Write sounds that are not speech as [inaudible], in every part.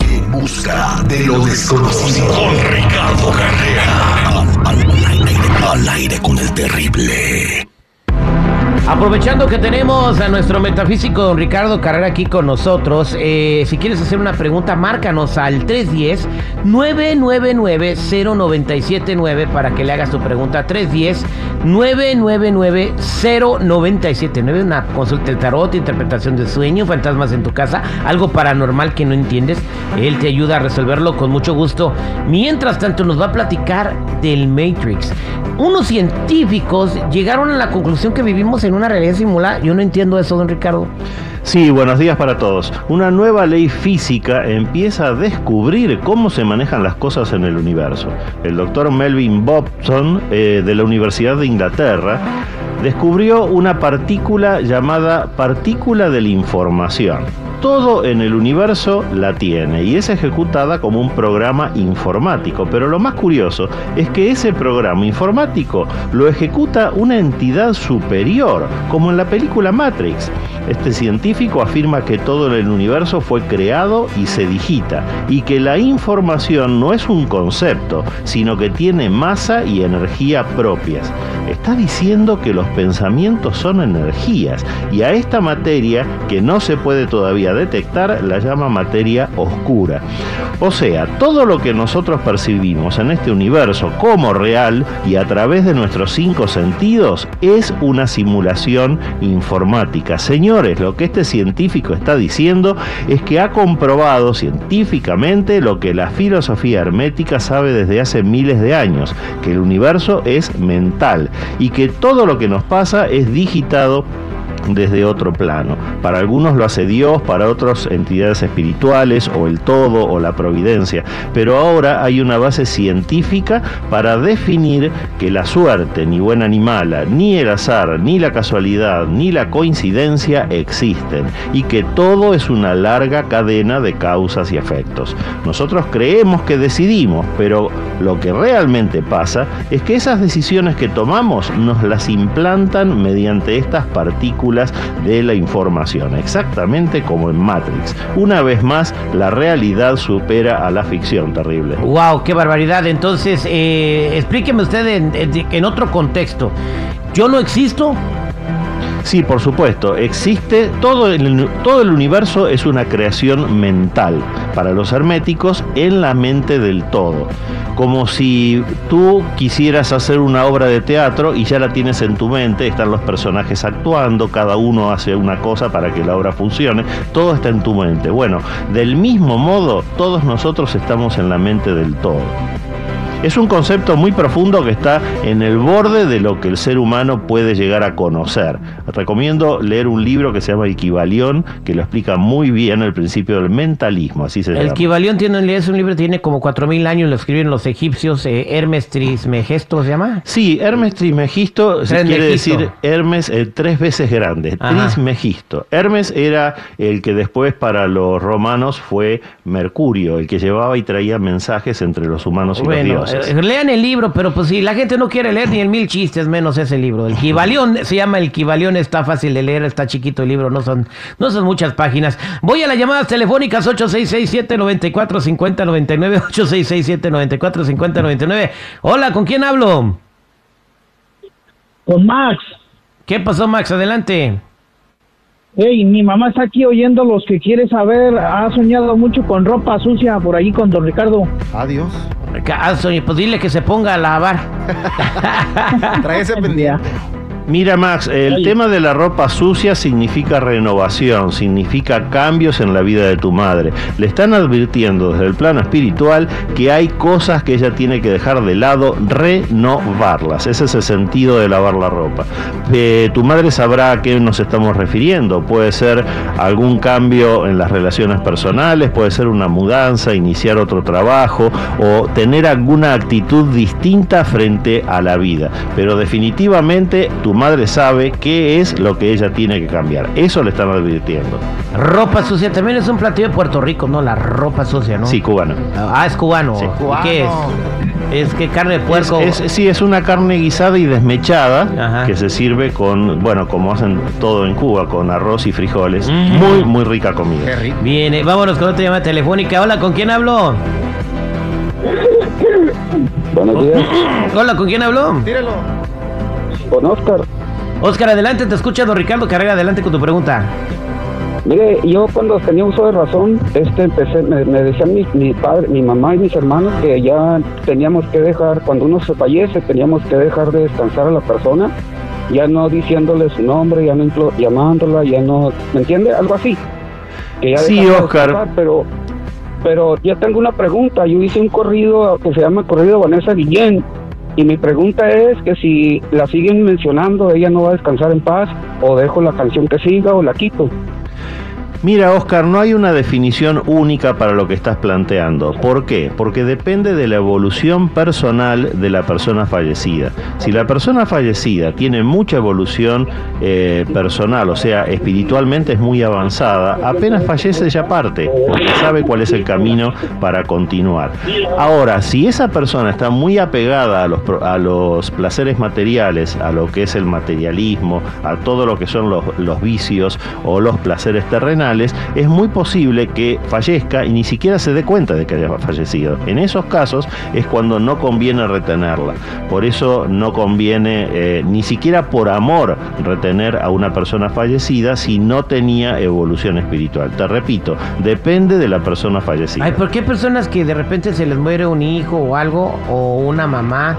En busca de lo desconocido. Con Ricardo Carrera. Al, aire con el terrible. Aprovechando que tenemos a nuestro metafísico don Ricardo Carrera aquí con nosotros, eh, si quieres hacer una pregunta, márcanos al 310-999-0979 para que le hagas tu pregunta. 310-999-0979. Una consulta de tarot, interpretación de sueño, fantasmas en tu casa, algo paranormal que no entiendes. Él te ayuda a resolverlo con mucho gusto. Mientras tanto, nos va a platicar del Matrix. Unos científicos llegaron a la conclusión que vivimos en una realidad simulada. Yo no entiendo eso, don Ricardo. Sí, buenos días para todos. Una nueva ley física empieza a descubrir cómo se manejan las cosas en el universo. El doctor Melvin Bobson eh, de la Universidad de Inglaterra descubrió una partícula llamada partícula de la información. Todo en el universo la tiene y es ejecutada como un programa informático. Pero lo más curioso es que ese programa informático lo ejecuta una entidad superior, como en la película Matrix. Este científico afirma que todo en el universo fue creado y se digita, y que la información no es un concepto, sino que tiene masa y energía propias. Está diciendo que los pensamientos son energías, y a esta materia, que no se puede todavía detectar, la llama materia oscura. O sea, todo lo que nosotros percibimos en este universo como real y a través de nuestros cinco sentidos es una simulación informática. Señores, lo que este científico está diciendo es que ha comprobado científicamente lo que la filosofía hermética sabe desde hace miles de años, que el universo es mental y que todo lo que nos pasa es digitado desde otro plano. Para algunos lo hace Dios, para otros entidades espirituales o el todo o la providencia. Pero ahora hay una base científica para definir que la suerte, ni buena ni mala, ni el azar, ni la casualidad, ni la coincidencia existen y que todo es una larga cadena de causas y efectos. Nosotros creemos que decidimos, pero lo que realmente pasa es que esas decisiones que tomamos nos las implantan mediante estas partículas de la información, exactamente como en Matrix. Una vez más, la realidad supera a la ficción terrible. ¡Wow! ¡Qué barbaridad! Entonces, eh, explíqueme usted en, otro contexto. ¿Yo no existo? Sí, por supuesto, existe todo el, todo el universo es una creación mental para los herméticos en la mente del todo. Como si tú quisieras hacer una obra de teatro y ya la tienes en tu mente, están los personajes actuando, cada uno hace una cosa para que la obra funcione, todo está en tu mente. Bueno, del mismo modo, todos nosotros estamos en la mente del todo. Es un concepto muy profundo que está en el borde de lo que el ser humano puede llegar a conocer. Recomiendo leer un libro que se llama Equivalión, que lo explica muy bien el principio del mentalismo, así se El llama. Kibalión tiene, es un libro que tiene como 4.000 años, lo escribieron los egipcios, eh, Hermes Trismegisto se llama. Sí, Hermes Trismegisto se quiere decir Hermes eh, tres veces grande, Ajá. Trismegisto. Hermes era el que después para los romanos fue Mercurio, el que llevaba y traía mensajes entre los humanos y Bueno, los dioses. Eh, lean el libro, pero pues si la gente no quiere leer ni el mil chistes, menos ese libro. El Kibalión se llama el Kibalión, está fácil de leer, está chiquito el libro, no son, no son muchas páginas. Voy a las llamadas telefónicas 8667-945099, 8667-945099. [laughs] Hola, ¿con quién hablo? Con Max. ¿Qué pasó, Max? Adelante. Hey, mi mamá está aquí oyendo los que quiere saber. Ha soñado mucho con ropa sucia por allí con don Ricardo. Adiós. Ah, soy- Pues dile que se ponga a lavar. [laughs] Trae ese pendiente. Mira Max, el Ay. tema de la ropa sucia significa renovación, significa cambios en la vida de tu madre. Le están advirtiendo desde el plano espiritual que hay cosas que ella tiene que dejar de lado, renovarlas. Ese es el sentido de lavar la ropa. Eh, tu madre sabrá a qué nos estamos refiriendo. Puede ser algún cambio en las relaciones personales, puede ser una mudanza, iniciar otro trabajo o tener alguna actitud distinta frente a la vida. Pero definitivamente tu madre sabe qué es lo que ella tiene que cambiar. Eso le están advirtiendo. Ropa sucia también es un platillo de Puerto Rico, ¿no? La ropa sucia, ¿no? Sí, cubano. Ah, es cubano. Sí. ¿Y ¿Qué es? Es que carne de puerco. Es, es- sí, es una carne guisada y desmechada Ajá. que se sirve con, bueno, como hacen todo en Cuba, con arroz y frijoles. Mm. Muy, muy rica comida. Bien, eh, vámonos con otra llamada telefónica. Hola, ¿con quién hablo? Buenos días, Hola, ¿con quién hablo? Con Oscar. Oscar, adelante, te escucha don Ricardo Carrera, adelante con tu pregunta. Mire, yo cuando tenía uso de razón, este empecé, me, me decían mi, mi padre, mi mamá y mis hermanos que ya teníamos que dejar, cuando uno se fallece, teníamos que dejar de descansar a la persona, ya no diciéndole su nombre, ya no llamándola, ya no, ¿me entiende? Algo así. Que ya Sí, de Oscar. descansar, pero, pero ya tengo una pregunta. Yo hice un corrido que se llama Corrido Vanessa Guillén. Y mi pregunta es que si la siguen mencionando, ella no va a descansar en paz, o dejo la canción que siga o la quito. Mira, Oscar, no hay una definición única para lo que estás planteando. ¿Por qué? Porque depende de la evolución personal de la persona fallecida. Si la persona fallecida tiene mucha evolución eh, personal, o sea, espiritualmente es muy avanzada, apenas fallece ya parte, porque sabe cuál es el camino para continuar. Ahora, si esa persona está muy apegada a los, a los placeres materiales, a lo que es el materialismo, a todo lo que son los vicios o los placeres terrenales, es muy posible que fallezca y ni siquiera se dé cuenta de que haya fallecido. En esos casos es cuando no conviene retenerla. Por eso no conviene eh, ni siquiera por amor retener a una persona fallecida si no tenía evolución espiritual. Te repito, depende de la persona fallecida. ¿por qué personas que de repente se les muere un hijo o algo, o una mamá,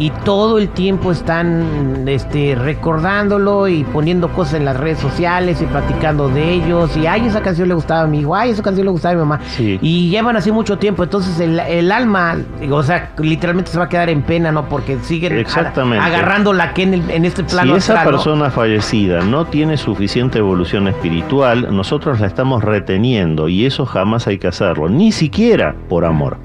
y todo el tiempo están este, recordándolo y poniendo cosas en las redes sociales y platicando de ellos, y ay, esa canción le gustaba a mi hijo, ay, esa canción le gustaba a mi mamá, Sí. y llevan así mucho tiempo, entonces el, el alma, o sea, literalmente se va a quedar en pena, ¿no? Porque siguen Exactamente. agarrando la que en, el- en este plano Si esa astral, ¿no? persona fallecida no tiene suficiente evolución espiritual, nosotros la estamos reteniendo y eso jamás hay que hacerlo, ni siquiera por amor.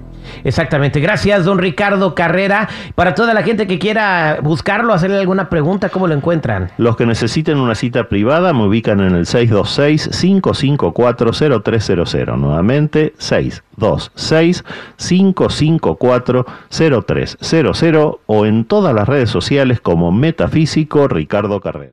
Exactamente. Gracias, don Ricardo Carrera. Para toda la gente que quiera buscarlo, hacerle alguna pregunta, ¿cómo lo encuentran? Los que necesiten una cita privada me ubican en el 626-554-0300. Nuevamente, 626-554-0300 o en todas las redes sociales como Metafísico Ricardo Carrera.